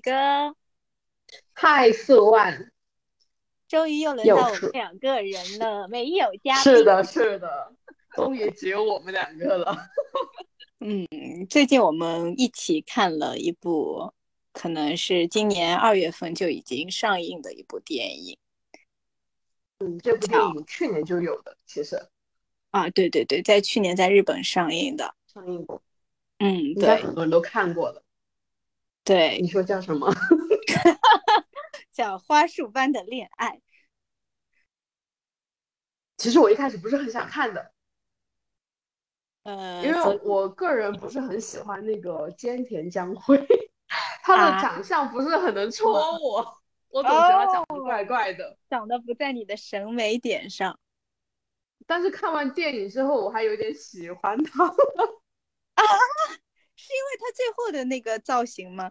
哥。嗨，四万。终于又轮到我们两个人了，没有嘉宾。是的，是的，终于只有我们两个了。嗯，最近我们一起看了一部。可能是今年二月份就已经上映的一部电影。嗯，这部电影去年就有的，其实。啊，对对对，在去年在日本上映的。上映过。嗯，对，很多人都看过了。对。你说叫什么？叫《花束般的恋爱》。其实我一开始不是很想看的。呃，因为我个人不是很喜欢那个菅田将晖。他的长相不是很能戳我，我总觉得他长得怪怪的，长得不在你的审美点上。但是看完电影之后，我还有点喜欢他啊，是因为他最后的那个造型吗？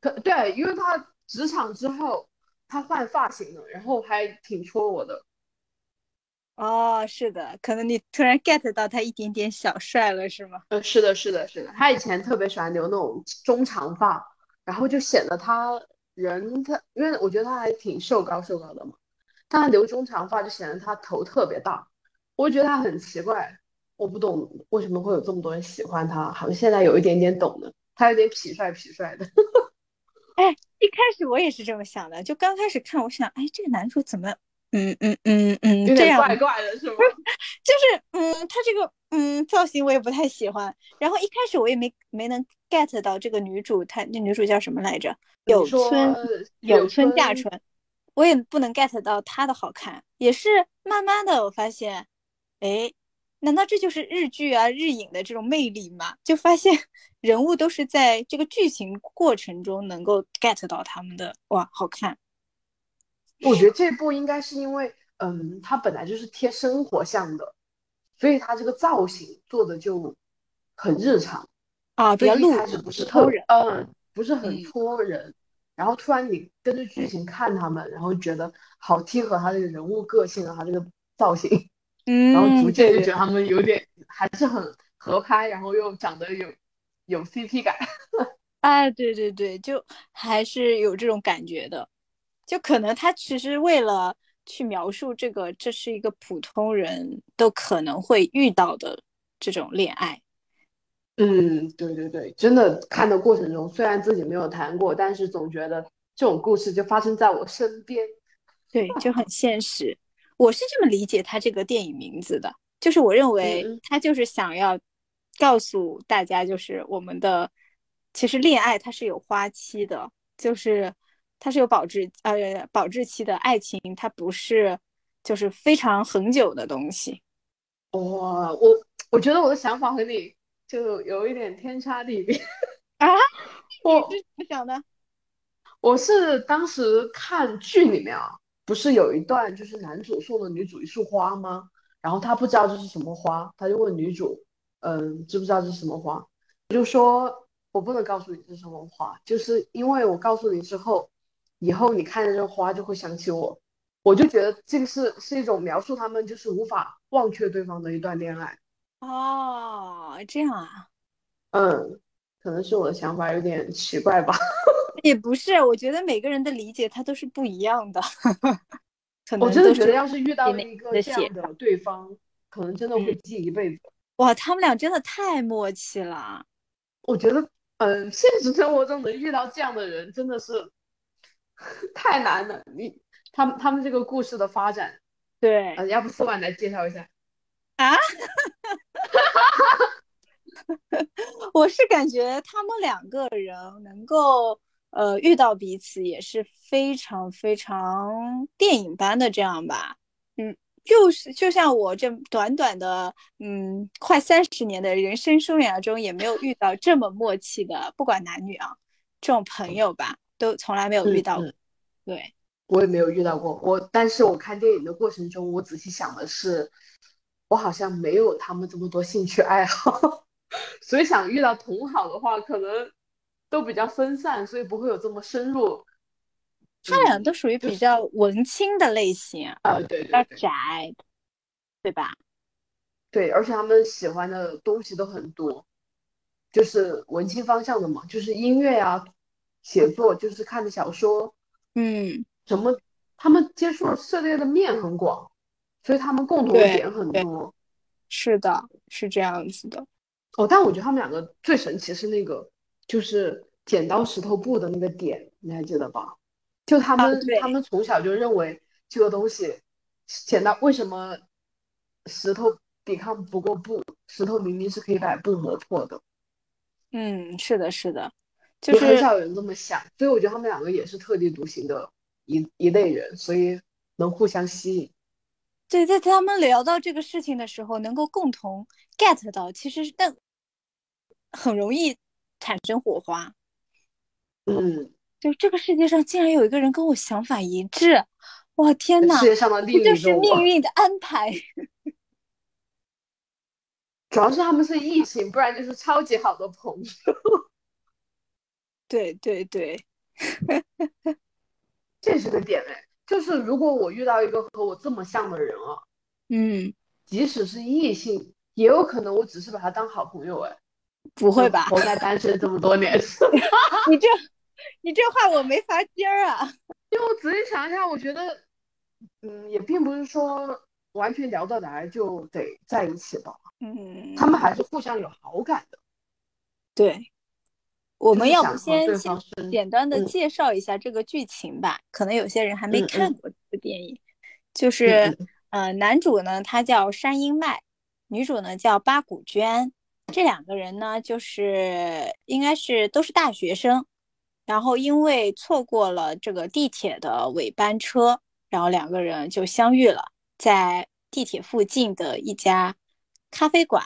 可对，因为他职场之后他换发型了，然后还挺戳我的。哦，是的，可能你突然 get 到他一点点小帅了，是吗？呃，是的，是的，是的。他以前特别喜欢留那种中长发，然后就显得他人他，因为我觉得他还挺瘦高瘦高的嘛，但他留中长发就显得他头特别大，我觉得他很奇怪，我不懂为什么会有这么多人喜欢他，好像现在有一点点懂了，他有点痞帅痞帅的。哎，一开始我也是这么想的，就刚开始看，我想，哎，这个男主怎么？嗯嗯嗯嗯，这样怪怪的是吗？就是嗯，他这个嗯造型我也不太喜欢。然后一开始我也没没能 get 到这个女主，她那女主叫什么来着？有村有村架纯，我也不能 get 到她的好看。也是慢慢的我发现，哎，难道这就是日剧啊日影的这种魅力吗？就发现 人物都是在这个剧情过程中能够 get 到他们的哇好看。我觉得这部应该是因为，嗯，它本来就是贴生活像的，所以它这个造型做的就很日常啊，比较路开始不是特人，嗯，不是很戳人。然后突然你跟着剧情看他们，然后觉得好贴合他这个人物个性啊，他这个造型，嗯，然后逐渐就觉得他们有点还是很合拍，然后又长得有有 CP 感。哎，对对对，就还是有这种感觉的。就可能他其实为了去描述这个，这是一个普通人都可能会遇到的这种恋爱。嗯，对对对，真的看的过程中，虽然自己没有谈过，但是总觉得这种故事就发生在我身边。对，就很现实。我是这么理解他这个电影名字的，就是我认为他就是想要告诉大家，就是我们的其实恋爱它是有花期的，就是。它是有保质呃保质期的爱情，它不是就是非常恒久的东西。哇，我我觉得我的想法和你就有一点天差地别啊！我是怎么想的？我是当时看剧里面啊，不是有一段就是男主送了女主一束花吗？然后他不知道这是什么花，他就问女主，嗯，知不知道这是什么花？我就说我不能告诉你是什么花，就是因为我告诉你之后。以后你看着这花就会想起我，我就觉得这个是是一种描述他们就是无法忘却对方的一段恋爱。哦，这样啊，嗯，可能是我的想法有点奇怪吧。也不是，我觉得每个人的理解他都是不一样的。我真的觉得要是遇到一个这样的对方，可能真的会记一辈子。哇，他们俩真的太默契了。我觉得，嗯，现实生活中能遇到这样的人真的是。太难了，你他们他们这个故事的发展，对，要不四万来介绍一下啊？我是感觉他们两个人能够呃遇到彼此也是非常非常电影般的这样吧，嗯，就是就像我这短短的嗯快三十年的人生生涯中，也没有遇到这么默契的，不管男女啊，这种朋友吧，都从来没有遇到过。对，我也没有遇到过。我但是我看电影的过程中，我仔细想的是，我好像没有他们这么多兴趣爱好，所以想遇到同好的话，可能都比较分散，所以不会有这么深入。他俩都属于比较文青的类型啊，对，比较宅，对吧？对，而且他们喜欢的东西都很多，就是文青方向的嘛，就是音乐啊，写作，就是看的小说，嗯，什么，他们接触涉猎的面很广，所以他们共同点很多。是的，是这样子的。哦，但我觉得他们两个最神奇是那个，就是剪刀石头布的那个点，你还记得吧？就他们，他们从小就认为这个东西，剪刀为什么石头抵抗不过布？石头明明是可以把布磨破的。嗯，是的，是的，就是很少有人这么想，所以我觉得他们两个也是特立独行的一一类人，所以能互相吸引。对，在他们聊到这个事情的时候，能够共同 get 到，其实但很容易产生火花。嗯。就这个世界上竟然有一个人跟我想法一致，哇天哪！世界上的另一就是命运的安排。主要是他们是异性，不然就是超级好的朋友。对对对，这是个点哎，就是如果我遇到一个和我这么像的人啊，嗯，即使是异性，也有可能我只是把他当好朋友哎。不会吧？活该单身这么多年。你这。你这话我没法接啊！因为我仔细想一下，我觉得，嗯，也并不是说完全聊得来就得在一起吧。嗯，他们还是互相有好感的。对，我们要不先先简单的介绍一下这个剧情吧？可能有些人还没看过这部电影。就是，呃，男主呢他叫山鹰麦，女主呢叫八谷娟，这两个人呢就是应该是都是大学生。然后因为错过了这个地铁的尾班车，然后两个人就相遇了，在地铁附近的一家咖啡馆，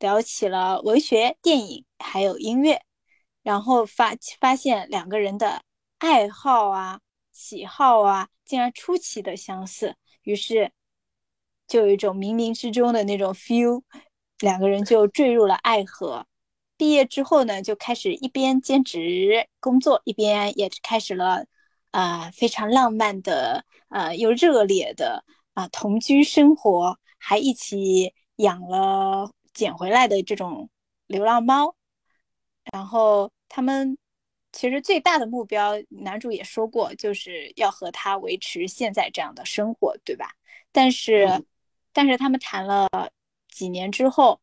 聊起了文学、电影还有音乐，然后发发现两个人的爱好啊、喜好啊，竟然出奇的相似，于是就有一种冥冥之中的那种 feel，两个人就坠入了爱河。毕业之后呢，就开始一边兼职工作，一边也开始了，呃，非常浪漫的，呃，又热烈的啊同居生活，还一起养了捡回来的这种流浪猫。然后他们其实最大的目标，男主也说过，就是要和他维持现在这样的生活，对吧？但是，但是他们谈了几年之后。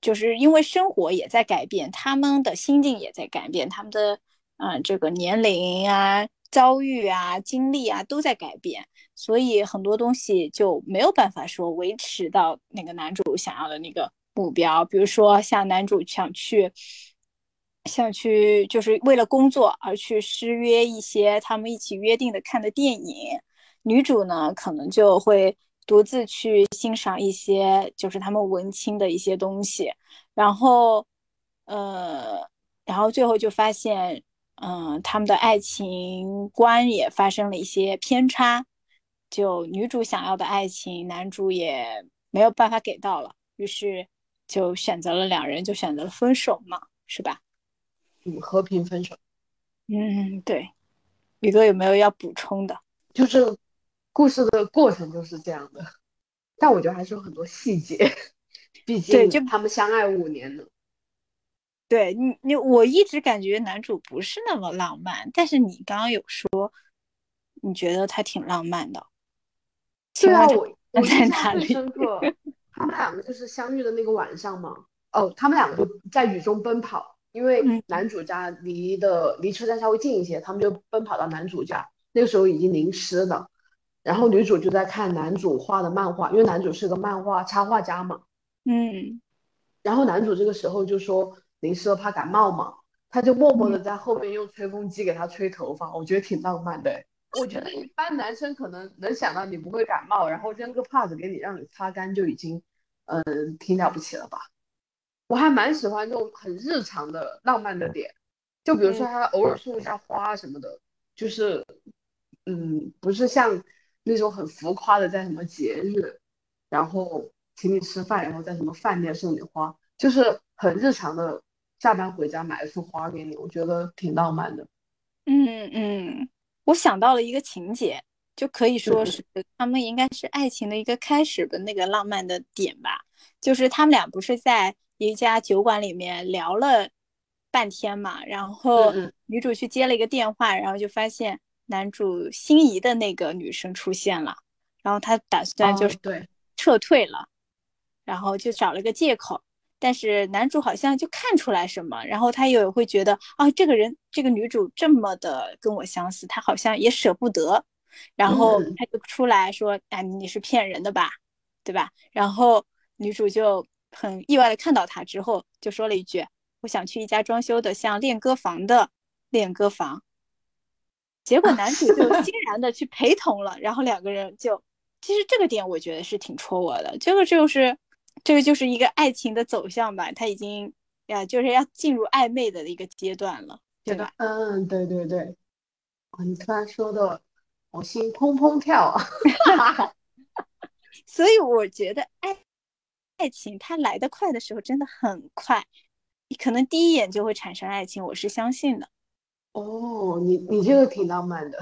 就是因为生活也在改变，他们的心境也在改变，他们的嗯这个年龄啊、遭遇啊、经历啊都在改变，所以很多东西就没有办法说维持到那个男主想要的那个目标。比如说像男主想去想去就是为了工作而去失约一些他们一起约定的看的电影，女主呢可能就会。独自去欣赏一些就是他们文青的一些东西，然后，呃，然后最后就发现，嗯，他们的爱情观也发生了一些偏差，就女主想要的爱情，男主也没有办法给到了，于是就选择了两人就选择了分手嘛，是吧？嗯，和平分手。嗯，对。宇哥有没有要补充的？就是。故事的过程就是这样的，但我觉得还是有很多细节，毕竟就他们相爱五年了。对你，你我一直感觉男主不是那么浪漫，但是你刚刚有说你觉得他挺浪漫的。对啊，我我在哪里？深刻。他们两个就是相遇的那个晚上嘛。哦，他们两个就在雨中奔跑，因为男主家离的离车站稍微近一些，他们就奔跑到男主家。那个时候已经淋湿了。然后女主就在看男主画的漫画，因为男主是个漫画插画家嘛。嗯。然后男主这个时候就说淋湿了怕感冒嘛，他就默默的在后面用吹风机给他吹头发，我觉得挺浪漫的。我觉得一般男生可能能想到你不会感冒，然后扔个帕子给你让你擦干就已经，嗯，挺了不起了吧？我还蛮喜欢这种很日常的浪漫的点，就比如说他偶尔送一下花什么的，就是，嗯，不是像那种很浮夸的在什么节日，然后请你吃饭，然后在什么饭店送你花，就是很日常的，下班回家买一束花给你，我觉得挺浪漫的。嗯嗯。我想到了一个情节，就可以说是他们应该是爱情的一个开始的那个浪漫的点吧。就是他们俩不是在一家酒馆里面聊了半天嘛，然后女主去接了一个电话，然后就发现男主心仪的那个女生出现了，然后他打算就是对撤退了，然后就找了个借口。但是男主好像就看出来什么，然后他又会觉得啊，这个人这个女主这么的跟我相似，他好像也舍不得，然后他就出来说：“哎，你是骗人的吧，对吧？”然后女主就很意外的看到他之后，就说了一句：“我想去一家装修的像练歌房的练歌房。”结果男主就 欣然的去陪同了，然后两个人就，其实这个点我觉得是挺戳我的，这个就是。这个就是一个爱情的走向吧，他已经呀，就是要进入暧昧的一个阶段了，对吧？嗯，对对对。你突然说的，我心砰砰跳。所以我觉得爱爱情它来的快的时候真的很快，你可能第一眼就会产生爱情，我是相信的。哦，你你这个挺浪漫的，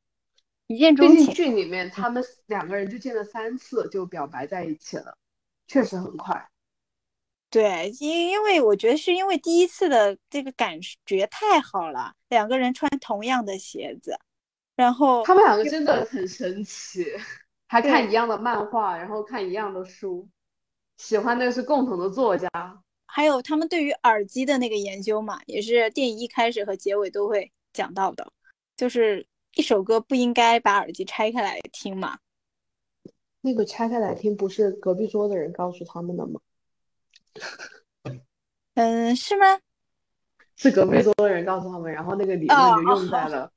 一见钟情。剧里面他们两个人就见了三次就表白在一起了。确实很快，对，因因为我觉得是因为第一次的这个感觉太好了，两个人穿同样的鞋子，然后他们两个真的很神奇，还看一样的漫画，然后看一样的书，喜欢的是共同的作家，还有他们对于耳机的那个研究嘛，也是电影一开始和结尾都会讲到的，就是一首歌不应该把耳机拆开来听嘛。那个拆开来听，不是隔壁桌的人告诉他们的吗？嗯，是吗？是隔壁桌的人告诉他们，然后那个理论就用在了。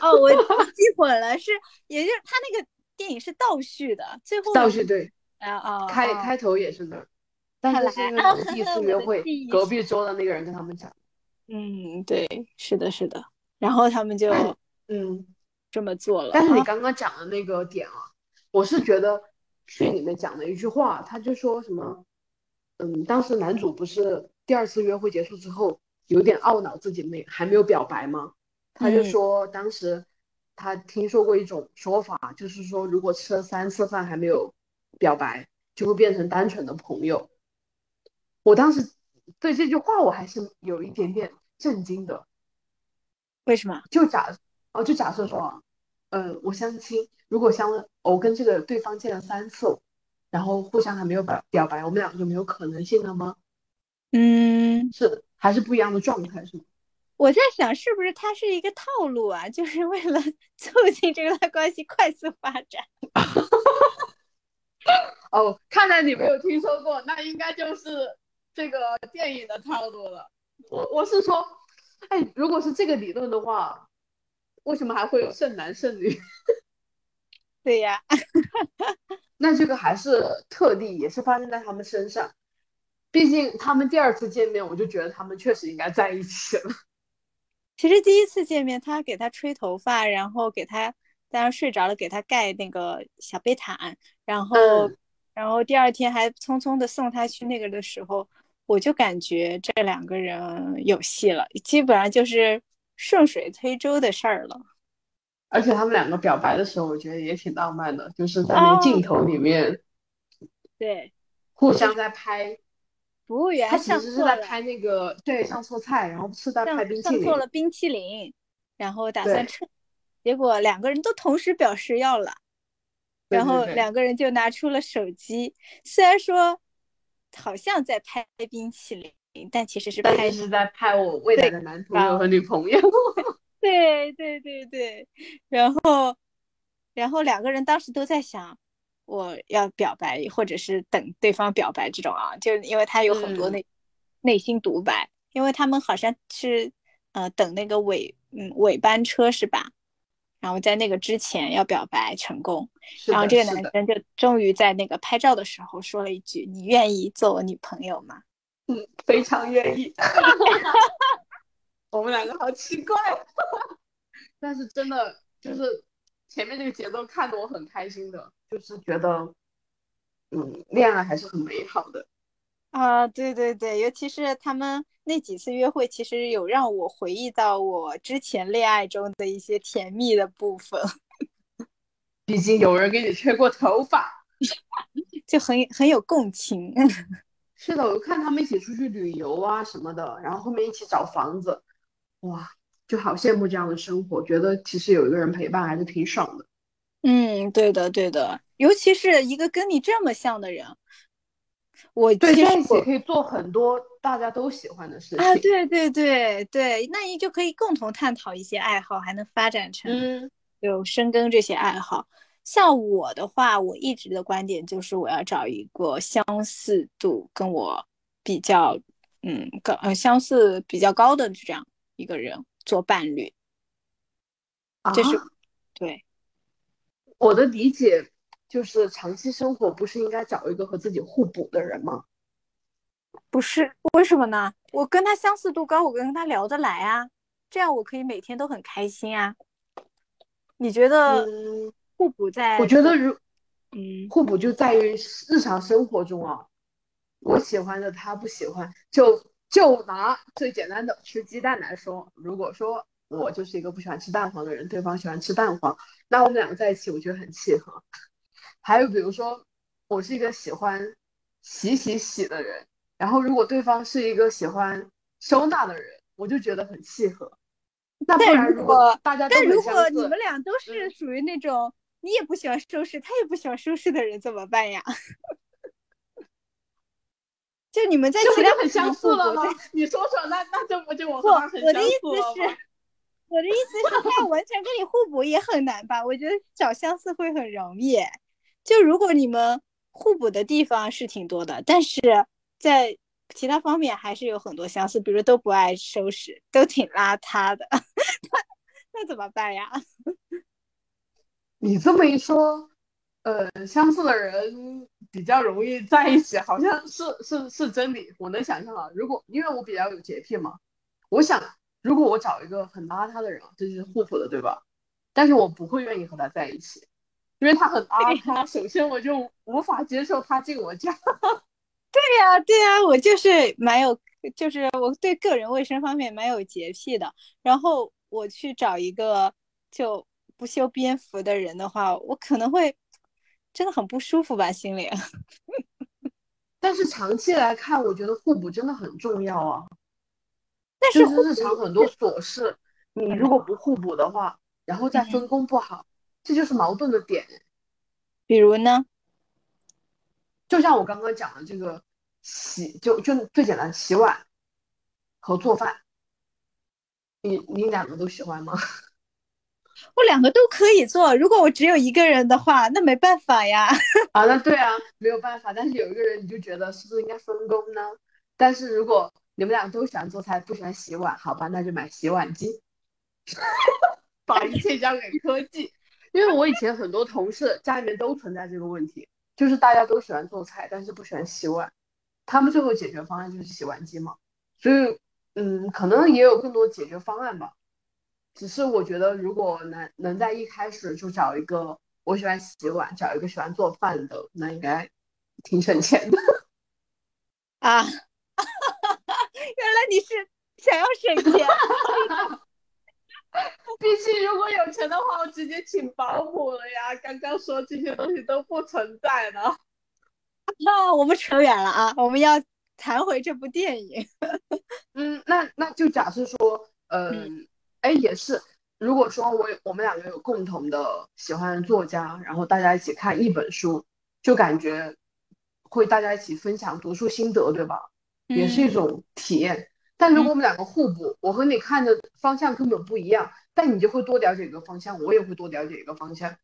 哦，我 记混了，是，也就是他那个电影是倒叙的，最后倒叙对。啊啊！开开头也是的，但是是因为第一次约会，隔壁桌的那个人跟他们讲。嗯，对，是的，是的，然后他们就嗯这么做了。但是你刚刚讲的那个点啊。我是觉得剧里面讲的一句话，他就说什么，嗯，当时男主不是第二次约会结束之后有点懊恼自己没还没有表白吗？他就说当时他听说过一种说法，就是说如果吃了三次饭还没有表白，就会变成单纯的朋友。我当时对这句话我还是有一点点震惊的。为什么？就假哦，就假设说啊，嗯，我相亲。如果相我跟这个对方见了三次，然后互相还没有表表白，我们两个就没有可能性了吗？嗯，是还是不一样的状态是吗？我在想是不是它是一个套路啊，就是为了促进这段关系快速发展。哦，看来你没有听说过，那应该就是这个电影的套路了。我我是说，哎，如果是这个理论的话，为什么还会有剩男剩女？对呀，那这个还是特例，也是发生在他们身上。毕竟他们第二次见面，我就觉得他们确实应该在一起了。其实第一次见面，他给他吹头发，然后给他当然睡着了，给他盖那个小被毯，然后，然后第二天还匆匆的送他去那个的时候，我就感觉这两个人有戏了，基本上就是顺水推舟的事儿了。而且他们两个表白的时候，我觉得也挺浪漫的，就是在那个镜头里面，对，互相在拍。服务员他其实是在拍那个，对，上错菜，然后是在拍冰淇淋。上错了冰淇淋，然后打算撤，结果两个人都同时表示要了，然后两个人就拿出了手机，虽然说好像在拍冰淇淋，但其实是拍是在拍我未来的男朋友和女朋友。对对对对，然后，然后两个人当时都在想，我要表白，或者是等对方表白这种啊，就因为他有很多内内心独白，因为他们好像是呃等那个尾嗯尾班车是吧？然后在那个之前要表白成功，然后这个男生就终于在那个拍照的时候说了一句：“你愿意做我女朋友吗？”嗯，非常愿意。我们两个好奇怪，但是真的就是前面这个节奏看得我很开心的，就是觉得，嗯，恋爱还是很美好的。啊，对对对，尤其是他们那几次约会，其实有让我回忆到我之前恋爱中的一些甜蜜的部分。毕竟有人给你吹过头发，就很很有共情。是的，我看他们一起出去旅游啊什么的，然后后面一起找房子，哇，就好羡慕这样的生活。觉得其实有一个人陪伴还是挺爽的。嗯，对的对的，尤其是一个跟你这么像的人。我对在一起可以做很多大家都喜欢的事情啊！对对对对，那你就可以共同探讨一些爱好，还能发展成嗯，有深耕这些爱好。像我的话，我一直的观点就是我要找一个相似度跟我比较嗯高呃相似比较高的这样一个人做伴侣。这是对我的理解。就是长期生活不是应该找一个和自己互补的人吗？不是，为什么呢？我跟他相似度高，我跟他聊得来啊，这样我可以每天都很开心啊。你觉得互补在？我觉得如嗯，互补就在于日常生活中啊，我喜欢的他不喜欢，就就拿最简单的吃鸡蛋来说，如果说我就是一个不喜欢吃蛋黄的人，对方喜欢吃蛋黄，那我们两个在一起，我觉得很契合。还有比如说，我是一个喜欢洗洗洗的人，然后如果对方是一个喜欢收纳的人，我就觉得很契合。那不然如果大家都但如果你们俩都是属于那种你也不喜欢收拾，他也不喜欢收拾的人，怎么办呀？就你们在其他很相似了吗？你说说，那那这不就我不？我的意思是，我的意思是，他要完全跟你互补也很难吧？我觉得找相似会很容易。就如果你们互补的地方是挺多的，但是在其他方面还是有很多相似，比如都不爱收拾，都挺邋遢的，那怎么办呀？你这么一说，呃，相似的人比较容易在一起，好像是是是真理。我能想象啊，如果因为我比较有洁癖嘛，我想如果我找一个很邋遢的人，这就是互补的，对吧？但是我不会愿意和他在一起。因为他很邋遢，首先我就无法接受他进我家。对呀，对呀，我就是蛮有，就是我对个人卫生方面蛮有洁癖的。然后我去找一个就不修边幅的人的话，我可能会真的很不舒服吧，心里。但是长期来看，我觉得互补真的很重要啊。但是日常很多琐事，你如果不互补的话，然后再分工不好。这就是矛盾的点，比如呢，就像我刚刚讲的这个洗，就就最简单洗碗和做饭，你你两个都喜欢吗？我两个都可以做，如果我只有一个人的话，那没办法呀。啊，那对啊，没有办法。但是有一个人，你就觉得是不是应该分工呢？但是如果你们俩都喜欢做菜，不喜欢洗碗，好吧，那就买洗碗机，把一切交给科技。因为我以前很多同事家里面都存在这个问题，就是大家都喜欢做菜，但是不喜欢洗碗，他们最后解决方案就是洗碗机嘛。所以，嗯，可能也有更多解决方案吧。只是我觉得，如果能能在一开始就找一个我喜欢洗碗，找一个喜欢做饭的，那应该挺省钱的。啊，原来你是想要省钱。毕竟，如果有钱的话，我直接请保姆了呀。刚刚说这些东西都不存在的。那我们扯远了啊，我们要谈回这部电影。嗯，那那就假设说，嗯，哎，也是，如果说我我们两个有共同的喜欢的作家，然后大家一起看一本书，就感觉会大家一起分享读书心得，对吧？也是一种体验。但如果我们两个互补，我和你看的方向根本不一样，但你就会多了解一个方向，我也会多了解一个方向。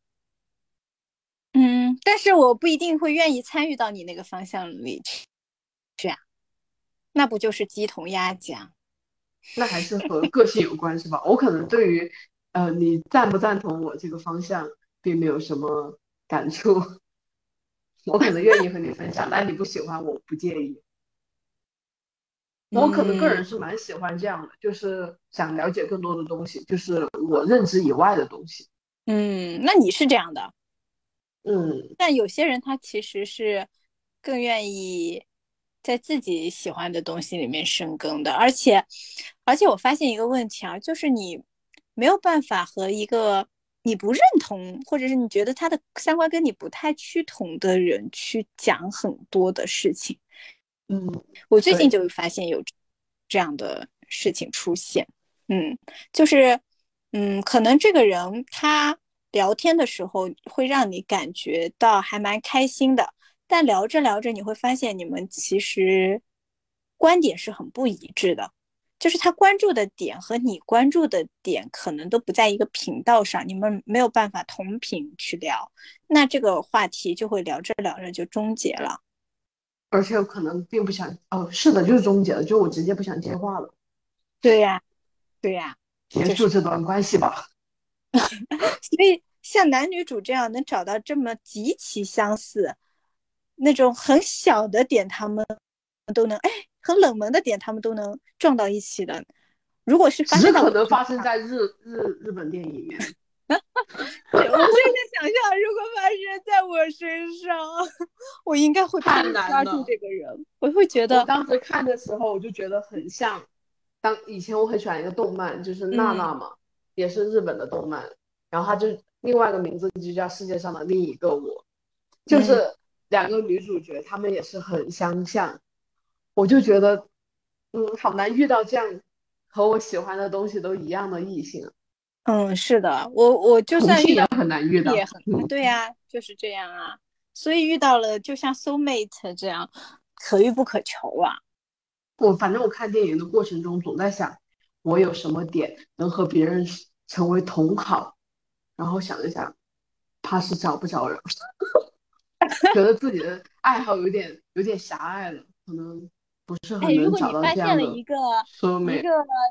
嗯，但是我不一定会愿意参与到你那个方向里去，是啊，那不就是鸡同鸭讲？那还是和个性有关是吧？我可能对于呃，你赞不赞同我这个方向，并没有什么感触。我可能愿意和你分享，但你不喜欢，我不介意。我可能个人是蛮喜欢这样的，就是想了解更多的东西，就是我认知以外的东西。嗯，那你是这样的，嗯，但有些人他其实是更愿意在自己喜欢的东西里面深耕的，而且，而且我发现一个问题啊，就是你没有办法和一个你不认同，或者是你觉得他的三观跟你不太趋同的人去讲很多的事情。嗯，我最近就发现有这样的事情出现。嗯，就是，嗯，可能这个人他聊天的时候会让你感觉到还蛮开心的，但聊着聊着你会发现你们其实观点是很不一致的，就是他关注的点和你关注的点可能都不在一个频道上，你们没有办法同频去聊，那这个话题就会聊着聊着就终结了。而且我可能并不想哦，是的，就是终结了，就我直接不想接话了。对呀，对呀，结束这段关系吧。所以像男女主这样能找到这么极其相似，那种很小的点，他们都能哎，很冷门的点，他们都能撞到一起的。如果是，只是可能发生在日日日本电影里面。我现在想象，如果发生在我身上，我应该会太难抓住这个人。我会觉得，当时看的时候，我就觉得很像。当以前我很喜欢一个动漫，就是娜娜嘛，也是日本的动漫。然后它就另外一个名字就叫《世界上的另一个我》，就是两个女主角，她们也是很相像。我就觉得，嗯，好难遇到这样和我喜欢的东西都一样的异性。嗯，是的，我我就算遇到很难遇到，也很对呀，就是这样啊。所以遇到了，就像 soul mate 这样，可遇不可求啊。我反正我看电影的过程中，总在想，我有什么点能和别人成为同好，然后想一想，怕是找不着人，觉得自己的爱好有点有点狭隘了，可能。不是很如果你发现了一个一个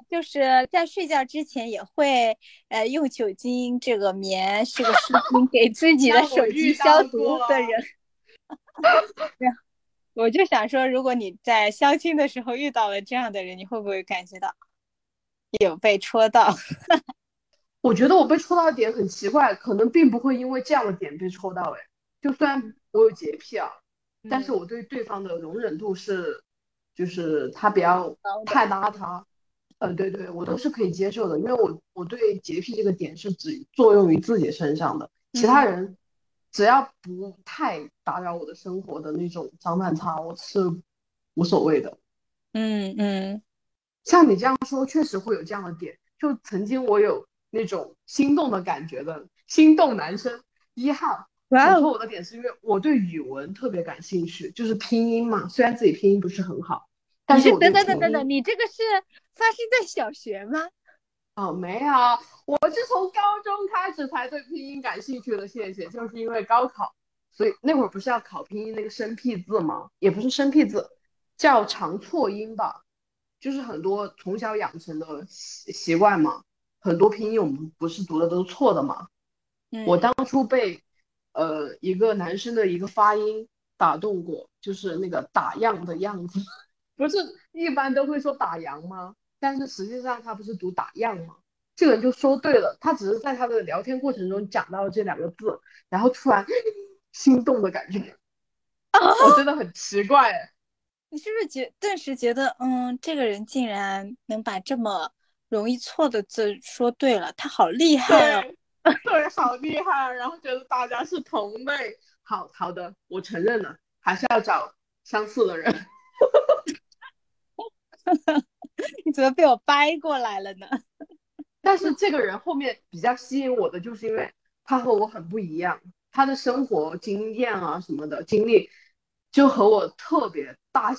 就是在睡觉之前也会呃用酒精这个棉这个湿巾给自己的手机消毒的人，我就想说，如果你在相亲的时候遇到了这样的人，你会不会感觉到有被戳到？我觉得我被戳到的点很奇怪，可能并不会因为这样的点被戳到。哎，就算我有洁癖啊，但是我对对方的容忍度是。就是他不要太邋遢，呃，对对，我都是可以接受的，因为我我对洁癖这个点是只作用于自己身上的，其他人只要不太打扰我的生活的那种脏乱差，我是无所谓的。嗯嗯，像你这样说，确实会有这样的点。就曾经我有那种心动的感觉的心动男生一号。我说我的点是因为我对语文特别感兴趣，就是拼音嘛。虽然自己拼音不是很好，但是等等等等等，你这个是发生在小学吗？哦，没有，我是从高中开始才对拼音感兴趣的。谢谢，就是因为高考，所以那会儿不是要考拼音那个生僻字吗？也不是生僻字，叫长错音吧，就是很多从小养成的习习惯嘛。很多拼音我们不是读的都是错的嘛。我当初被。呃，一个男生的一个发音打动过，就是那个打样的样子，不是一般都会说打烊吗？但是实际上他不是读打样吗？这个人就说对了，他只是在他的聊天过程中讲到了这两个字，然后突然 心动的感觉，我真的很奇怪。你是不是觉顿时觉得，嗯，这个人竟然能把这么容易错的字说对了，他好厉害哦。对，好厉害，然后觉得大家是同类，好好的，我承认了，还是要找相似的人。你怎么被我掰过来了呢？但是这个人后面比较吸引我的，就是因为他和我很不一样，他的生活经验啊什么的经历，就和我特别大，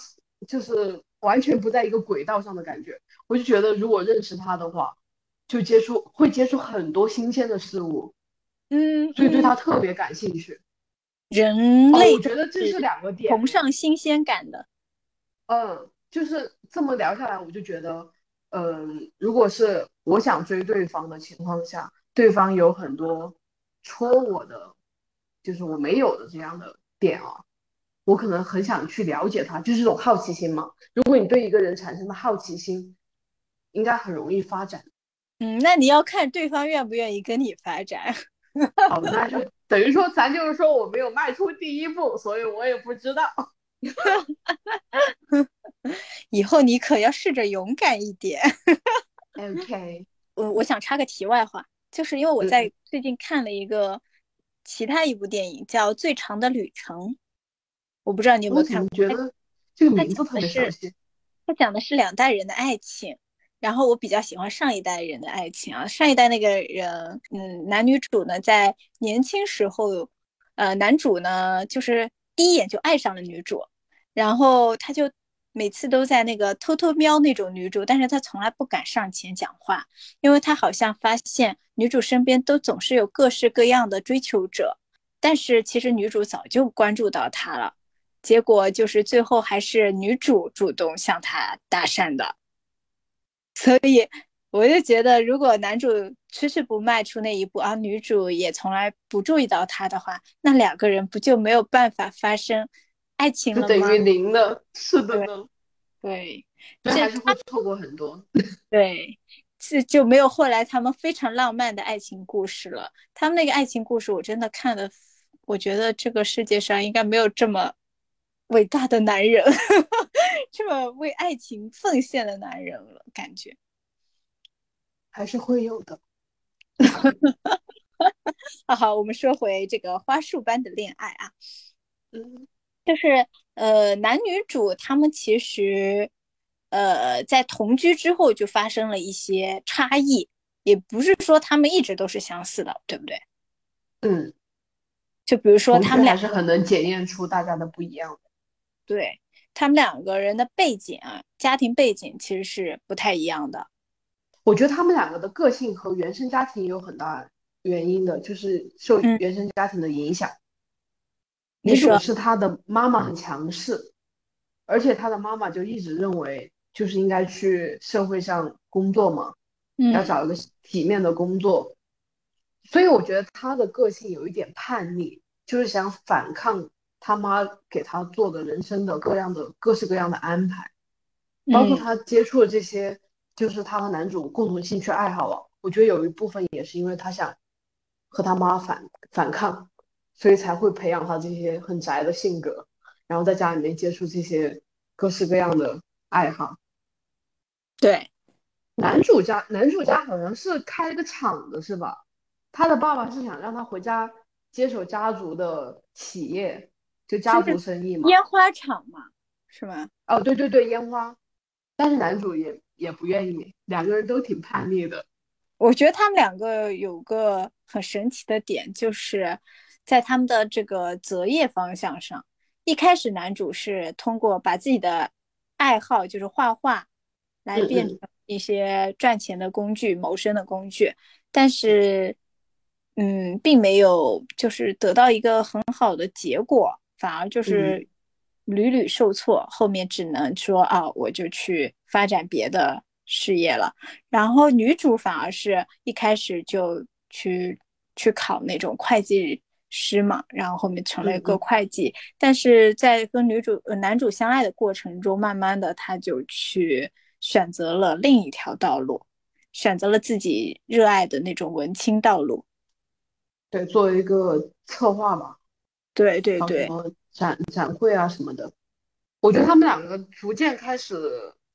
就是完全不在一个轨道上的感觉。我就觉得如果认识他的话。就接触会接触很多新鲜的事物，嗯，所以对他特别感兴趣。人类，我觉得这是两个点，崇尚新鲜感的。嗯，就是这么聊下来，我就觉得嗯，如果是我想追对方的情况下，对方有很多戳我的，就是我没有的这样的点啊，我可能很想去了解他，就是这种好奇心嘛。如果你对一个人产生的好奇心，应该很容易发展。嗯，那你要看对方愿不愿意跟你发展。好，那就等于说，咱就是说我没有迈出第一步，所以我也不知道。以后你可要试着勇敢一点。OK，我我想插个题外话，就是因为我在最近看了一个其他一部电影，叫《最长的旅程》，我不知道你有没有看。我觉得这个名字特别熟悉。它讲的是两代人的爱情。然后我比较喜欢上一代人的爱情啊，上一代那个人，嗯，男女主呢在年轻时候，呃，男主呢就是第一眼就爱上了女主，然后他就每次都在那个偷偷瞄那种女主，但是他从来不敢上前讲话，因为他好像发现女主身边都总是有各式各样的追求者，但是其实女主早就关注到他了，结果就是最后还是女主主动向他搭讪的。所以我就觉得，如果男主迟迟不迈出那一步，而女主也从来不注意到他的话，那两个人不就没有办法发生爱情了吗？等于零了，是的呢。对，这还是会错过很多。对，这就没有后来他们非常浪漫的爱情故事了。他们那个爱情故事，我真的看的，我觉得这个世界上应该没有这么伟大的男人。这么为爱情奉献的男人了，感觉还是会有的。好好，我们说回这个花束般的恋爱啊，嗯，就是呃，男女主他们其实呃在同居之后就发生了一些差异，也不是说他们一直都是相似的，对不对？嗯，就比如说他们俩是很能检验出大家的不一样的，对。他们两个人的背景啊，家庭背景其实是不太一样的。我觉得他们两个的个性和原生家庭有很大原因的，就是受原生家庭的影响。女主是他的妈妈很强势，而且他的妈妈就一直认为，就是应该去社会上工作嘛，嗯要找一个体面的工作。所以我觉得他的个性有一点叛逆，就是想反抗。他妈给他做的人生的各样的各式各样的安排，包括他接触的这些，就是他和男主共同兴趣爱好啊。我觉得有一部分也是因为他想和他妈反反抗，所以才会培养他这些很宅的性格，然后在家里面接触这些各式各样的爱好。对，男主家男主家好像是开了个厂子是吧？他的爸爸是想让他回家接手家族的企业。就家族生意嘛，烟花厂嘛，是吗？哦，对对对，烟花。但是男主也也不愿意，两个人都挺叛逆的。我觉得他们两个有个很神奇的点，就是在他们的这个择业方向上，一开始男主是通过把自己的爱好，就是画画，来变成一些赚钱的工具、谋生的工具，但是，嗯，并没有就是得到一个很好的结果。反而就是屡屡受挫，后面只能说啊，我就去发展别的事业了。然后女主反而是一开始就去去考那种会计师嘛，然后后面成了一个会计。但是在跟女主呃男主相爱的过程中，慢慢的他就去选择了另一条道路，选择了自己热爱的那种文青道路。对，作为一个策划吧。对对对，展展会啊什么的，我觉得他们两个逐渐开始，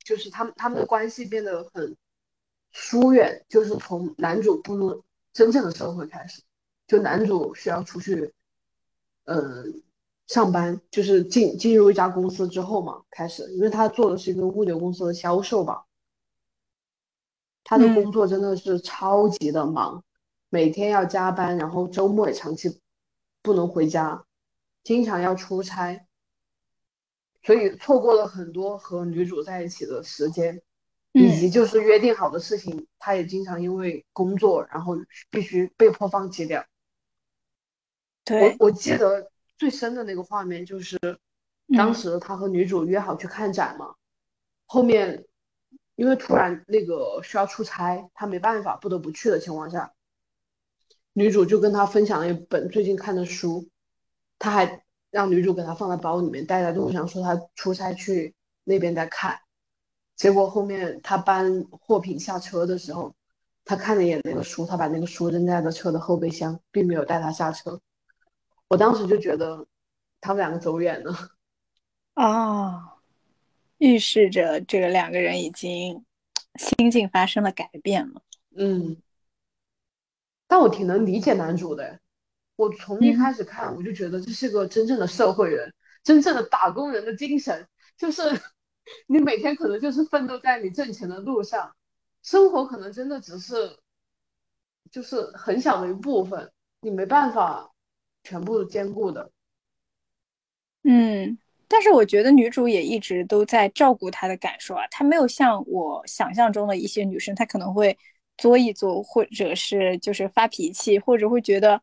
就是他们他们的关系变得很疏远，就是从男主步入真正的社会开始，就男主需要出去，嗯，上班，就是进进入一家公司之后嘛，开始，因为他做的是一个物流公司的销售吧，他的工作真的是超级的忙，每天要加班，然后周末也长期不能回家。经常要出差，所以错过了很多和女主在一起的时间，以及就是约定好的事情，他也经常因为工作，然后必须被迫放弃掉。对，我我记得最深的那个画面就是，当时他和女主约好去看展嘛，后面因为突然那个需要出差，他没办法不得不去的情况下，女主就跟他分享了一本最近看的书，他还让女主给他放在包里面带在路上，说他出差去那边再看。结果后面他搬货品下车的时候，他看了一眼那个书，他把那个书扔在了车的后备箱，并没有带他下车。我当时就觉得他们两个走远了。哦。预示着这个两个人已经心境发生了改变了。嗯，但我挺能理解男主的。我从一开始看，我就觉得这是个真正的社会人，真正的打工人的精神。就是 你每天可能就是奋斗在你挣钱的路上，生活可能真的只是就是很小的一部分，你没办法全部兼顾的。嗯。但是我觉得女主也一直都在照顾他的感受啊，她没有像我想象中的一些女生，她可能会作一作，或者是就是发脾气，或者会觉得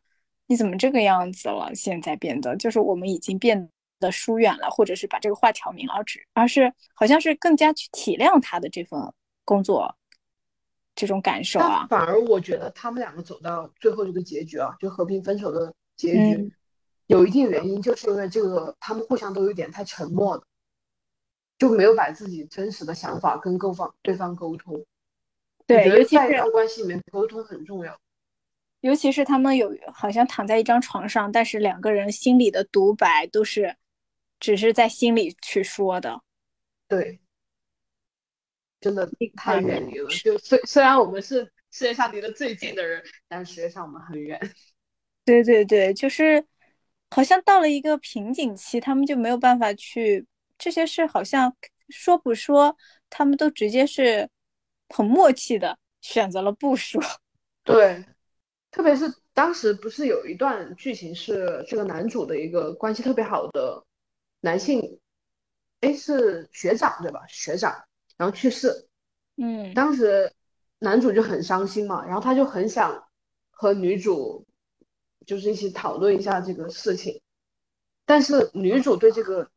你怎么这个样子了？现在变得就是我们已经变得疏远了，或者是把这个话挑明而止而是好像是更加去体谅他的这份工作这种感受啊。反而我觉得他们两个走到最后这个结局啊，就和平分手的结局。有一定原因，就是因为这个，他们互相都有点太沉默了，就没有把自己真实的想法跟各方对方沟通。对，尤其是关系里面沟通很重要。尤其是他们有好像躺在一张床上，但是两个人心里的独白都是只是在心里去说的。对，真的太远离了。就虽虽然我们是世界上离得最近的人，但实际上我们很远。对对对，就是。好像到了一个瓶颈期，他们就没有办法去这些事，好像说不说，他们都直接是很默契的选择了不说。对，特别是当时不是有一段剧情是这个男主的一个关系特别好的男性，哎，是学长对吧？学长，然后去世。嗯，当时男主就很伤心嘛，然后他就很想和女主。就是一起讨论一下这个事情，但是女主对这个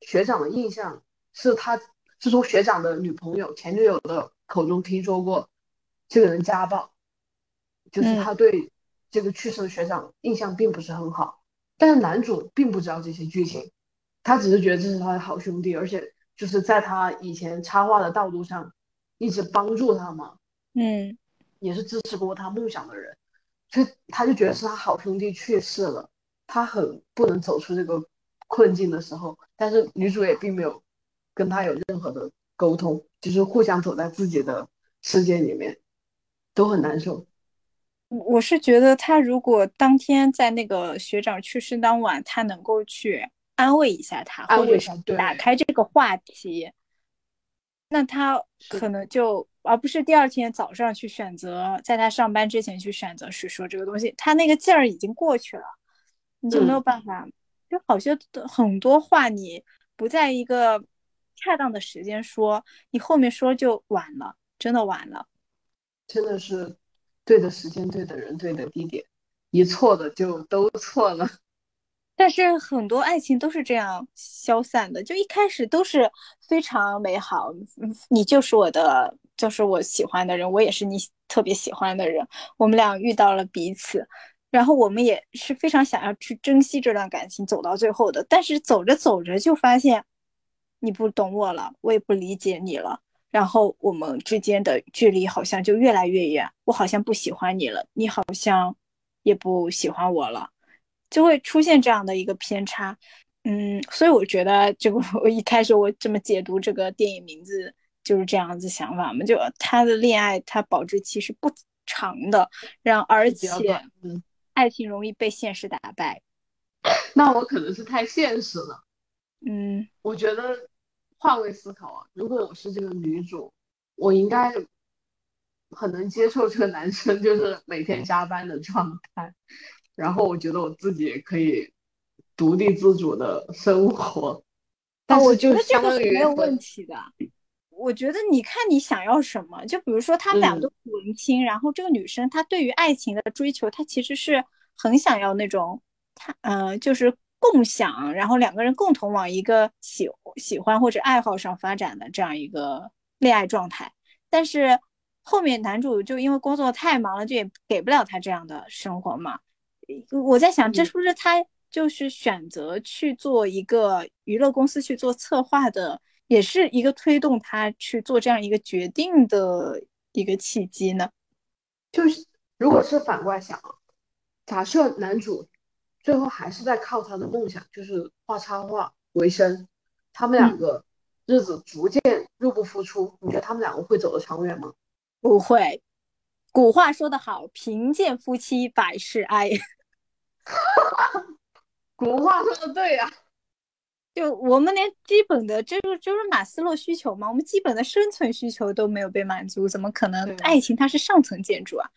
学长的印象是，他是从学长的女朋友、前女友的口中听说过这个人家暴，就是他对这个去世的学长印象并不是很好。但是男主并不知道这些剧情，他只是觉得这是他的好兄弟，而且就是在他以前插画的道路上一直帮助他嘛，嗯，也是支持过他梦想的人。所以他就觉得是他好兄弟去世了，他很不能走出这个困境的时候，但是女主也并没有跟他有任何的沟通，就是互相走在自己的世界里面，都很难受。我是觉得他如果当天在那个学长去世当晚，他能够去安慰一下他，或者是打开这个话题，那他可能就。而不是第二天早上去选择，在他上班之前去选择去说这个东西，他那个劲儿已经过去了，你就没有办法，就好些很多话你不在一个恰当的时间说，你后面说就晚了，真的晚了，真的是对的时间、对的人、对的地点，一错的就都错了。但是很多爱情都是这样消散的，就一开始都是非常美好，你就是我的，就是我喜欢的人，我也是你特别喜欢的人，我们俩遇到了彼此，然后我们也是非常想要去珍惜这段感情，走到最后的。但是走着走着就发现你不懂我了，我也不理解你了，然后我们之间的距离好像就越来越远，我好像不喜欢你了，你好像也不喜欢我了。就会出现这样的一个偏差，嗯，所以我觉得这个我一开始我这么解读这个电影名字就是这样子想法嘛，就他的恋爱他保质期是不长的，然而且爱情容易被现实打败。那我可能是太现实了，嗯，我觉得换位思考啊，如果我是这个女主，我应该很能接受这个男生就是每天加班的状态。然后我觉得我自己可以独立自主的生活，但我觉得这个是没有问题的。我觉得你看你想要什么，就比如说他们俩都文青，然后这个女生她对于爱情的追求，她其实是很想要那种，她嗯就是共享，然后两个人共同往一个喜喜欢或者爱好上发展的这样一个恋爱状态，但是后面男主就因为工作太忙了，就也给不了他这样的生活嘛。我在想，这是不是他就是选择去做一个娱乐公司去做策划的，也是一个推动他去做这样一个决定的一个契机呢？就是如果是反过来想，假设男主最后还是在靠他的梦想，就是画插画为生，他们两个日子逐渐入不敷出，你觉得他们两个会走得长远吗？不会。古话说得好，贫贱夫妻百事哀。古话说的对呀，就我们连基本的这个就是马斯洛需求嘛，我们基本的生存需求都没有被满足，怎么可能爱情它是上层建筑啊？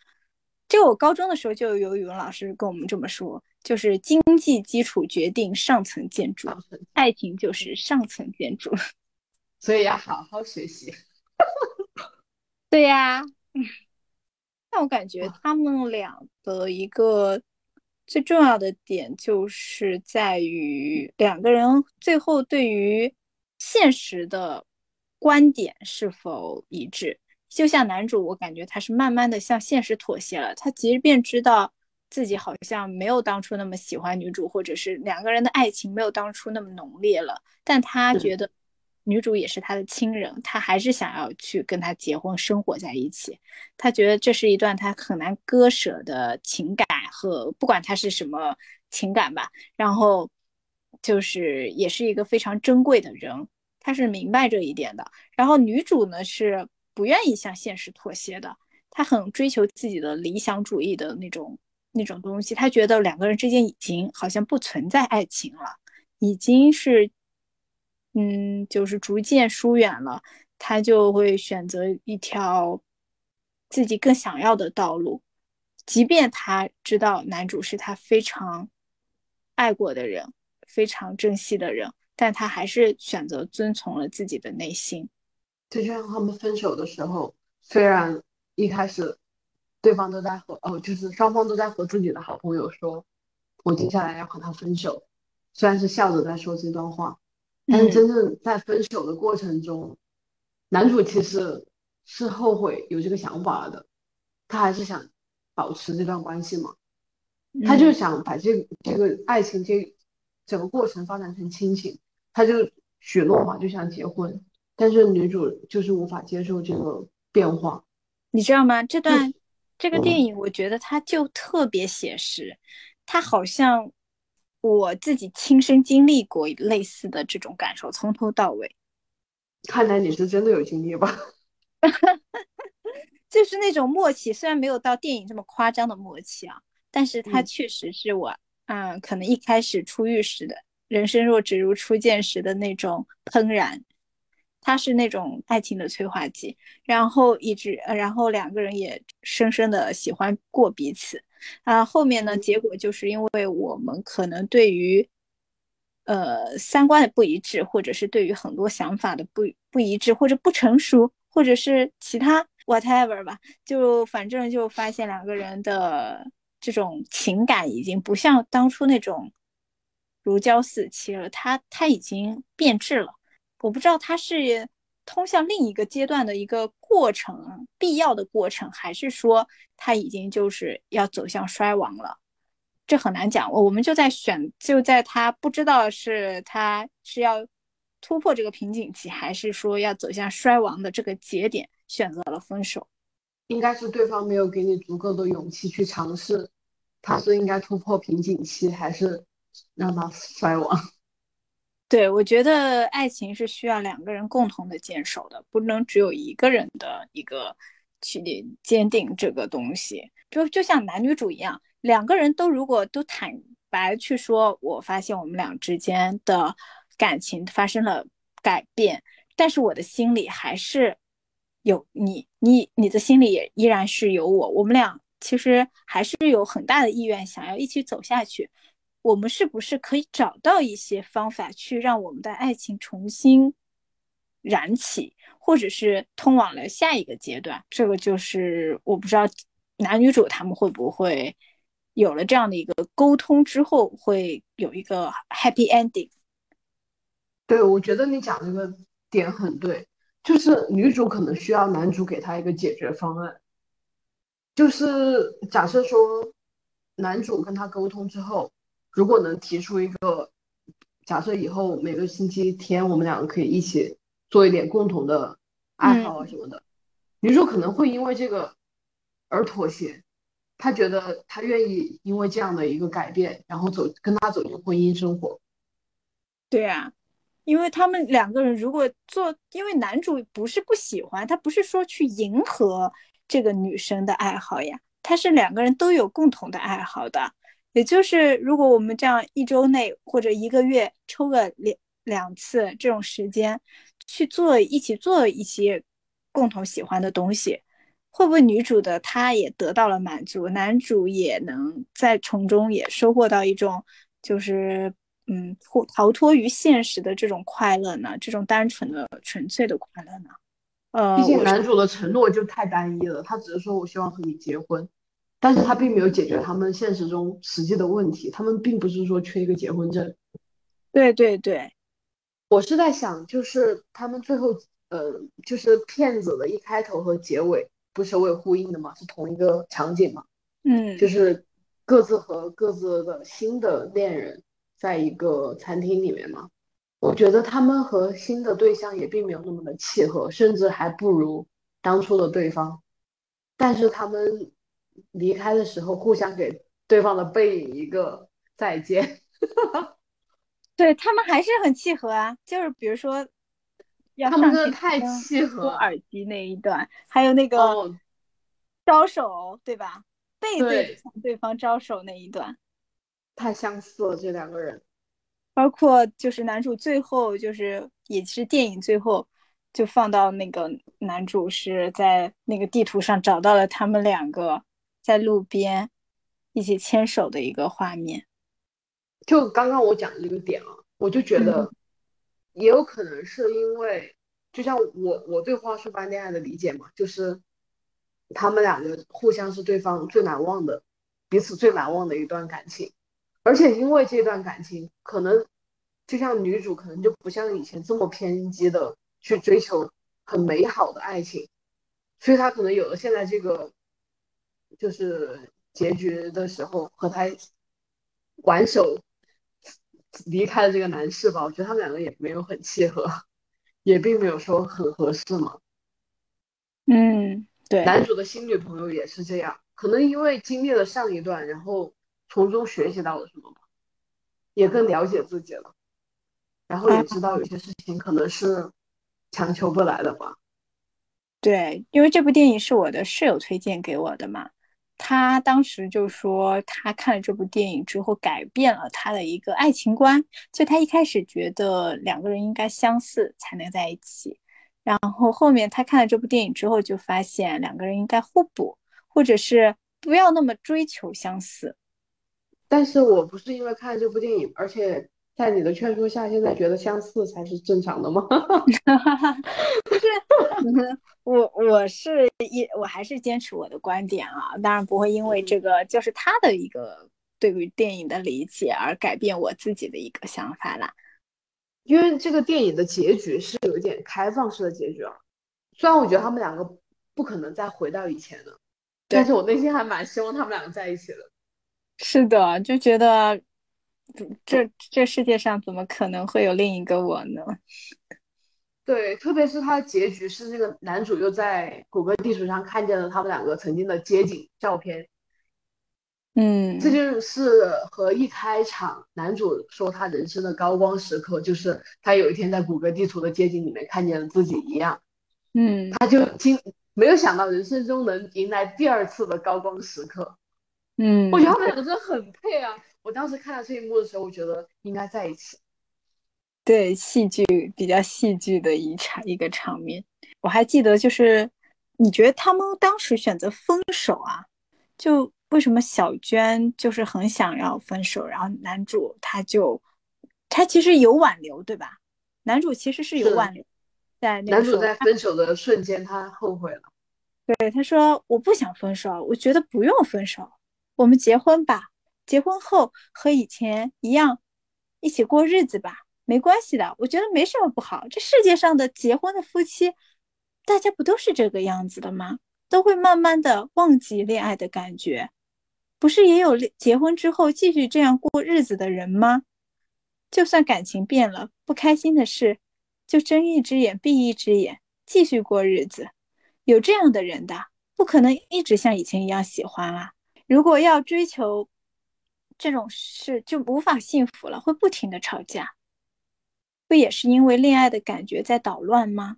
就我高中的时候就有语文老师跟我们这么说，就是经济基础决定上层建筑，爱情就是上层建筑，所以要好好学习。对呀，但我感觉他们俩的一个。最重要的点就是在于两个人最后对于现实的观点是否一致。就像男主，我感觉他是慢慢的向现实妥协了。他即便知道自己好像没有当初那么喜欢女主，或者是两个人的爱情没有当初那么浓烈了，但他觉得。女主也是他的亲人，他还是想要去跟他结婚，生活在一起。他觉得这是一段他很难割舍的情感和不管他是什么情感吧。然后就是也是一个非常珍贵的人，他是明白这一点的。然后女主呢是不愿意向现实妥协的，她很追求自己的理想主义的那种那种东西。她觉得两个人之间已经好像不存在爱情了，已经是。嗯，就是逐渐疏远了，他就会选择一条自己更想要的道路，即便他知道男主是他非常爱过的人，非常珍惜的人，但他还是选择遵从了自己的内心。就像他们分手的时候，虽然一开始对方都在和哦，就是双方都在和自己的好朋友说，我接下来要和他分手，虽然是笑着在说这段话。但是真正在分手的过程中，男主其实是后悔有这个想法的，他还是想保持这段关系嘛，他就想把这这个爱情这整个过程发展成亲情，他就许诺嘛，就想结婚。但是女主就是无法接受这个变化，你知道吗？这段这个电影，我觉得它就特别写实，它好像。我自己亲身经历过类似的这种感受，从头到尾。看来你是真的有经历吧？就是那种默契，虽然没有到电影这么夸张的默契啊，但是它确实是我，嗯，可能一开始初遇时的人生若只如初见时的那种怦然。它是那种爱情的催化剂，然后一直，然后两个人也深深的喜欢过彼此。啊，后面呢？结果就是因为我们可能对于，呃，三观的不一致，或者是对于很多想法的不不一致，或者不成熟，或者是其他 whatever 吧，就反正就发现两个人的这种情感已经不像当初那种如胶似漆了，他他已经变质了。我不知道他是。通向另一个阶段的一个过程，必要的过程，还是说他已经就是要走向衰亡了？这很难讲。我们就在选，就在他不知道是他是要突破这个瓶颈期，还是说要走向衰亡的这个节点，选择了分手。应该是对方没有给你足够的勇气去尝试，他是应该突破瓶颈期，还是让他 衰亡？对，我觉得爱情是需要两个人共同的坚守的，不能只有一个人的一个去坚定这个东西。就就像男女主一样，两个人都如果都坦白去说，我发现我们俩之间的感情发生了改变，但是我的心里还是有你，你你的心里也依然是有我，我们俩其实还是有很大的意愿想要一起走下去。我们是不是可以找到一些方法，去让我们的爱情重新燃起，或者是通往了下一个阶段？这个就是我不知道男女主他们会不会有了这样的一个沟通之后，会有一个 happy ending。对，我觉得你讲这个点很对，就是女主可能需要男主给她一个解决方案，就是假设说男主跟她沟通之后，如果能提出一个假设以后每个星期天我们两个可以一起做一点共同的爱好啊什么的，女主可能会因为这个而妥协，她觉得她愿意因为这样的一个改变，然后走跟他走进婚姻生活。对啊。因为他们两个人如果做，因为男主不是不喜欢，他不是说去迎合这个女生的爱好呀，他是两个人都有共同的爱好的。也就是如果我们这样一周内或者一个月抽个两两次这种时间去做一起做一些共同喜欢的东西，会不会女主的她也得到了满足，男主也能在从中也收获到一种就是。嗯，脱逃脱于现实的这种快乐呢？这种单纯的、纯粹的快乐呢？呃，毕竟男主的承诺就太单一了，他只是说我希望和你结婚，但是他并没有解决他们现实中实际的问题。他们并不是说缺一个结婚证。对对对，我是在想，就是他们最后，呃，就是骗子的一开头和结尾不是为呼应的吗？是同一个场景吗？嗯，就是各自和各自的新的恋人。在一个餐厅里面嘛，我觉得他们和新的对象也并没有那么的契合，甚至还不如当初的对方。但是他们离开的时候，互相给对方的背影一个再见。对他们还是很契合啊，就是比如说，他们真的太契合。耳机那一段，还有那个招手，对吧？背对着向对方招手那一段。太相似了，这两个人，包括就是男主最后就是也是电影最后就放到那个男主是在那个地图上找到了他们两个在路边一起牵手的一个画面。就刚刚我讲的这个点啊，我就觉得也有可能是因为，就像我我对花束般恋爱的理解嘛，就是他们两个互相是对方最难忘的，彼此最难忘的一段感情。而且因为这段感情，可能就像女主，可能就不像以前这么偏激的去追求很美好的爱情，所以她可能有了现在这个就是结局的时候，和他挽手离开了这个男士吧。我觉得他们两个也没有很契合，也并没有说很合适嘛。嗯，对。男主的新女朋友也是这样，可能因为经历了上一段，然后。从中学习到了什么吧？也更了解自己了，然后也知道有些事情可能是强求不来的吧。对，因为这部电影是我的室友推荐给我的嘛，他当时就说他看了这部电影之后改变了他的一个爱情观，所以他一开始觉得两个人应该相似才能在一起，然后后面他看了这部电影之后就发现两个人应该互补，或者是不要那么追求相似。但是我不是因为看了这部电影，而且在你的劝说下，现在觉得相似才是正常的吗？不是，我我是一我还是坚持我的观点啊，当然不会因为这个就是他的一个对于电影的理解而改变我自己的一个想法啦。因为这个电影的结局是有一点开放式的结局啊，虽然我觉得他们两个不可能再回到以前了，但是我内心还蛮希望他们两个在一起的。是的，就觉得这这世界上怎么可能会有另一个我呢？对，特别是他的结局是那个男主又在谷歌地图上看见了他们两个曾经的街景照片。嗯，这就是和一开场男主说他人生的高光时刻，就是他有一天在谷歌地图的街景里面看见了自己一样。嗯，他就经没有想到人生中能迎来第二次的高光时刻。嗯，我觉得他们两个真的很配啊！我当时看到这一幕的时候，我觉得应该在一起。对，戏剧比较戏剧的一场一个场面，我还记得，就是你觉得他们当时选择分手啊？就为什么小娟就是很想要分手，然后男主他就他其实有挽留，对吧？男主其实是有挽留，在男主在分手的瞬间，他后悔了。对，他说我不想分手，我觉得不用分手。我们结婚吧，结婚后和以前一样，一起过日子吧，没关系的，我觉得没什么不好。这世界上的结婚的夫妻大家不都是这个样子的吗？都会慢慢的忘记恋爱的感觉，不是也有结婚之后继续这样过日子的人吗？就算感情变了，不开心的事，就睁一只眼闭一只眼，继续过日子。有这样的人的，不可能一直像以前一样喜欢啊。如果要追求这种事，就无法幸福了，会不停的吵架。不也是因为恋爱的感觉在捣乱吗？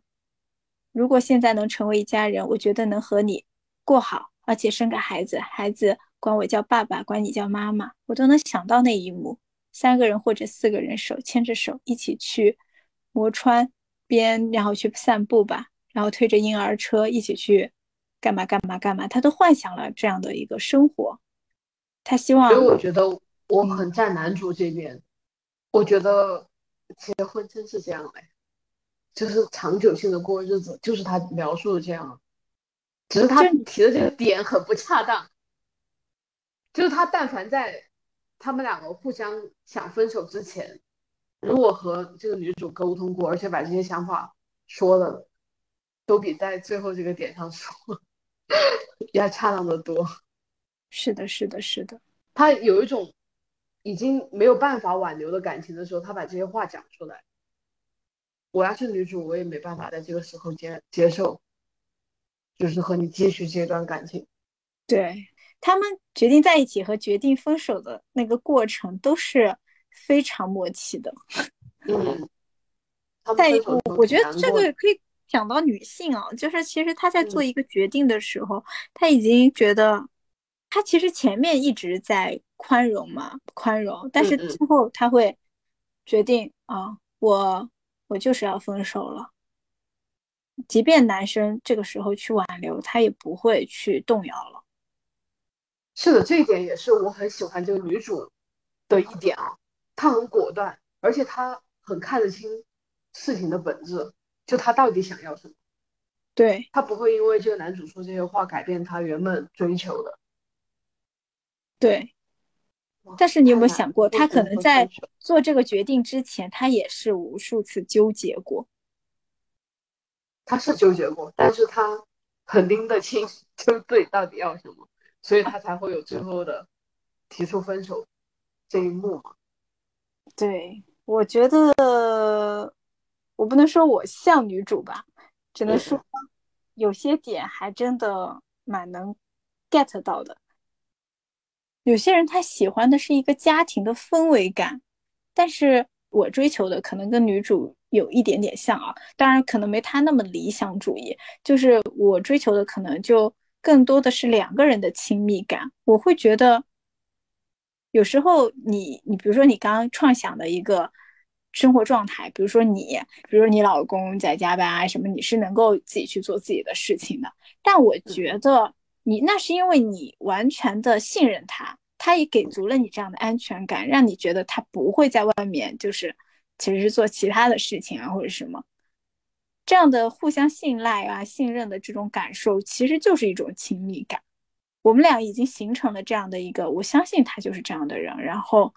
如果现在能成为一家人，我觉得能和你过好，而且生个孩子，孩子管我叫爸爸，管你叫妈妈，我都能想到那一幕。三个人或者四个人手牵着手一起去磨川边，然后去散步吧，然后推着婴儿车一起去干嘛干嘛干嘛，他都幻想了这样的一个生活。他希望，所以我觉得我很站男主这边。我觉得结婚真是这样哎。就是长久性的过日子，就是他描述的这样，只是他提的这个点很不恰当。就是他但凡在他们两个互相想分手之前，如果和这个女主沟通过，而且把这些想法说了，都比在最后这个点上说 要恰当的多。是的，是的，是的。他有一种已经没有办法挽留的感情的时候，他把这些话讲出来。我要是女主，我也没办法在这个时候接接受，就是和你继续这段感情。对他们决定在一起和决定分手的那个过程都是非常默契的。嗯，在我我觉得这个可以讲到女性啊，就是其实她在做一个决定的时候，她已经觉得，她其实前面一直在宽容嘛，宽容，但是之后他会决定啊，我。我就是要分手了，即便男生这个时候去挽留，他也不会去动摇了。是的，这一点也是我很喜欢这个女主的一点啊，她很果断，而且她很看得清事情的本质，就她到底想要什么。对，她不会因为这个男主说这些话改变她原本追求的。对。但是你有没有想过，他可能在做这个决定之前，他也是无数次纠结过。他是纠结过，但是他很拎得清，就自己到底要什么，所以他才会有最后的提出分手这一幕嘛。对，我觉得我不能说我像女主吧，只能说有些点还真的蛮能 get 到的。有些人他喜欢的是一个家庭的氛围感，但是我追求的可能跟女主有一点点像啊，当然可能没她那么理想主义。就是我追求的可能就更多的是两个人的亲密感。我会觉得，有时候你你比如说你刚刚创想的一个生活状态，比如说你，比如说你老公在加班啊什么，你是能够自己去做自己的事情的。但我觉得。你那是因为你完全的信任他，他也给足了你这样的安全感，让你觉得他不会在外面就是其实是做其他的事情啊或者什么，这样的互相信赖啊信任的这种感受，其实就是一种亲密感。我们俩已经形成了这样的一个，我相信他就是这样的人，然后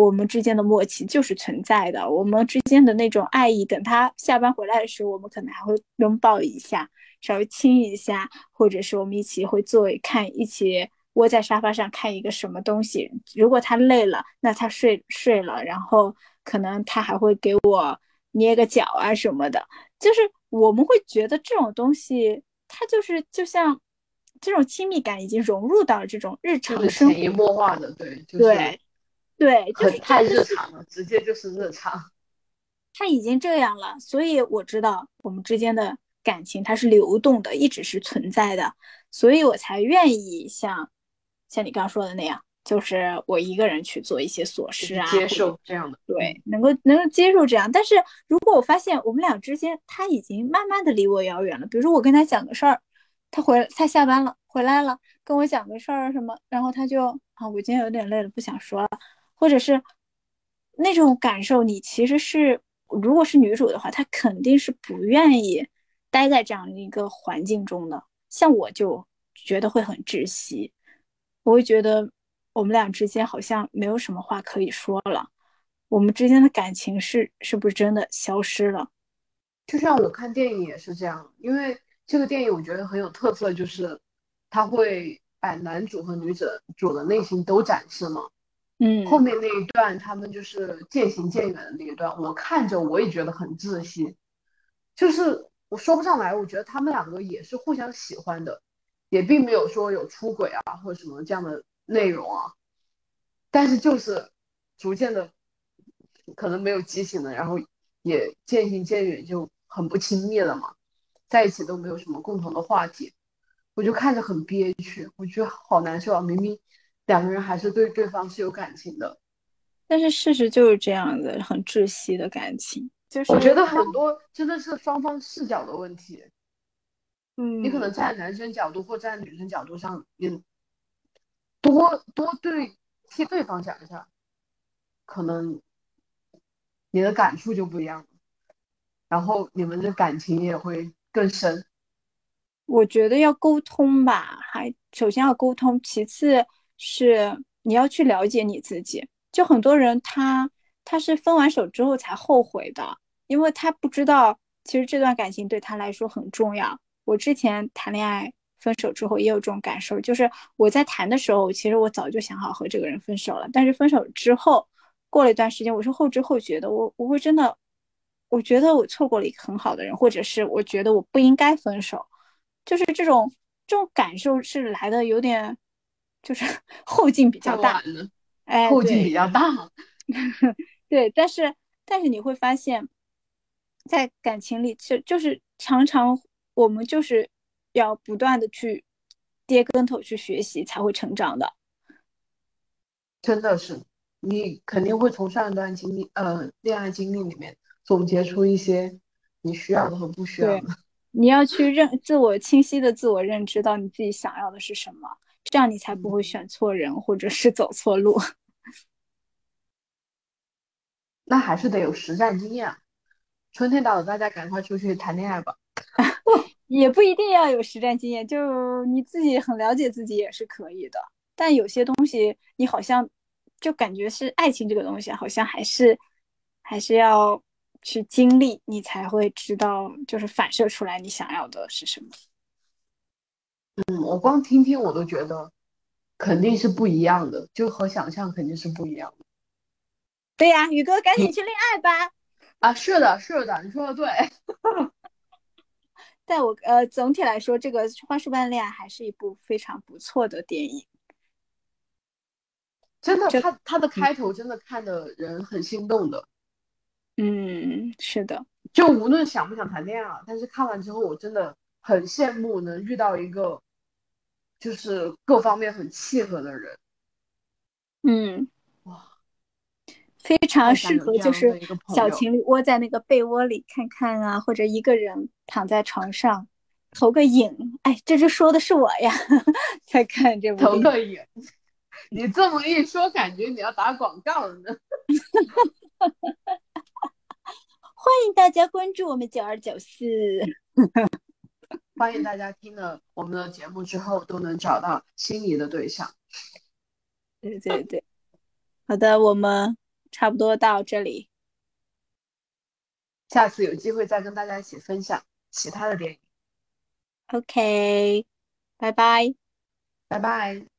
我们之间的默契就是存在的，我们之间的那种爱意，等他下班回来的时候，我们可能还会拥抱一下。稍微亲一下，或者是我们一起会坐看，一起窝在沙发上看一个什么东西。如果他累了，那他睡睡了，然后可能他还会给我捏个脚啊什么的。就是我们会觉得这种东西，它就是就像这种亲密感已经融入到这种日常生活，潜移默化的，对，对，对，就是太日常了，直接就是日常。他已经这样了，所以我知道我们之间的。感情它是流动的，一直是存在的，所以我才愿意像像你刚刚说的那样，就是我一个人去做一些琐事啊，接受这样的，对，能够能够接受这样。但是如果我发现我们俩之间他已经慢慢的离我遥远了，比如说我跟他讲个事儿，他回他下班了回来了，跟我讲个事儿什么，然后他就啊，我今天有点累了，不想说了，或者是那种感受，你其实是如果是女主的话，她肯定是不愿意。待在这样一个环境中的，像我就觉得会很窒息，我会觉得我们俩之间好像没有什么话可以说了，我们之间的感情是是不是真的消失了？就像我看电影也是这样，因为这个电影我觉得很有特色，就是他会把男主和女主主的内心都展示嘛。嗯，后面那一段他们就是渐行渐远的那一段，我看着我也觉得很窒息，就是我说不上来，我觉得他们两个也是互相喜欢的，也并没有说有出轨啊或者什么这样的内容啊，但是就是逐渐的可能没有激情了，然后也渐行渐远，就很不亲密了嘛，在一起都没有什么共同的话题，我就看着很憋屈，我觉得好难受啊，明明。两个人还是对对方是有感情的，但是事实就是这样的，很窒息的感情。就是我觉得很多真的是双方视角的问题。嗯，你可能站在男生角度或站在女生角度上，你多多对替对方讲一下，可能你的感触就不一样了，然后你们的感情也会更深。我觉得要沟通吧，还首先要沟通，其次。是你要去了解你自己，就很多人他他是分完手之后才后悔的，因为他不知道其实这段感情对他来说很重要。我之前谈恋爱分手之后也有这种感受，就是我在谈的时候，其实我早就想好和这个人分手了，但是分手之后过了一段时间，我是后知后觉的，我我会真的，我觉得我错过了一个很好的人，或者是我觉得我不应该分手，就是这种这种感受是来的有点。就是 后劲比较大，哎，后劲比较大，对，但是但是你会发现，在感情里，就就是常常我们就是要不断的去跌跟头去学习，才会成长的。真的是，你肯定会从上一段经历，呃，恋爱经历里面总结出一些你需要的和不需要的。你要去认自我清晰的自我认知到你自己想要的是什么。这样你才不会选错人，或者是走错路。那还是得有实战经验。春天到了，大家赶快出去谈恋爱吧。也不一定要有实战经验，就你自己很了解自己也是可以的。但有些东西，你好像就感觉是爱情这个东西，好像还是还是要去经历，你才会知道，就是反射出来你想要的是什么。嗯，我光听听我都觉得肯定是不一样的，就和想象肯定是不一样的。对呀，宇哥赶紧去恋爱吧！啊，是的，是的，你说的对。在我呃，总体来说，这个《花束般恋爱》还是一部非常不错的电影。真的，他他的开头真的看的人很心动的。嗯，是的。就无论想不想谈恋爱，但是看完之后，我真的。很羡慕能遇到一个，就是各方面很契合的人。嗯，哇，非常适合就是小情侣窝在那个被窝里看看啊，或者一个人躺在床上投个影。哎，这就说的是我呀，在看这部。投个影，你这么一说，感觉你要打广告了呢。欢迎大家关注我们九二九四。欢迎大家听了我们的节目之后都能找到心仪的对象。对对对，好的，我们差不多到这里，下次有机会再跟大家一起分享其他的电影。OK，拜拜，拜拜。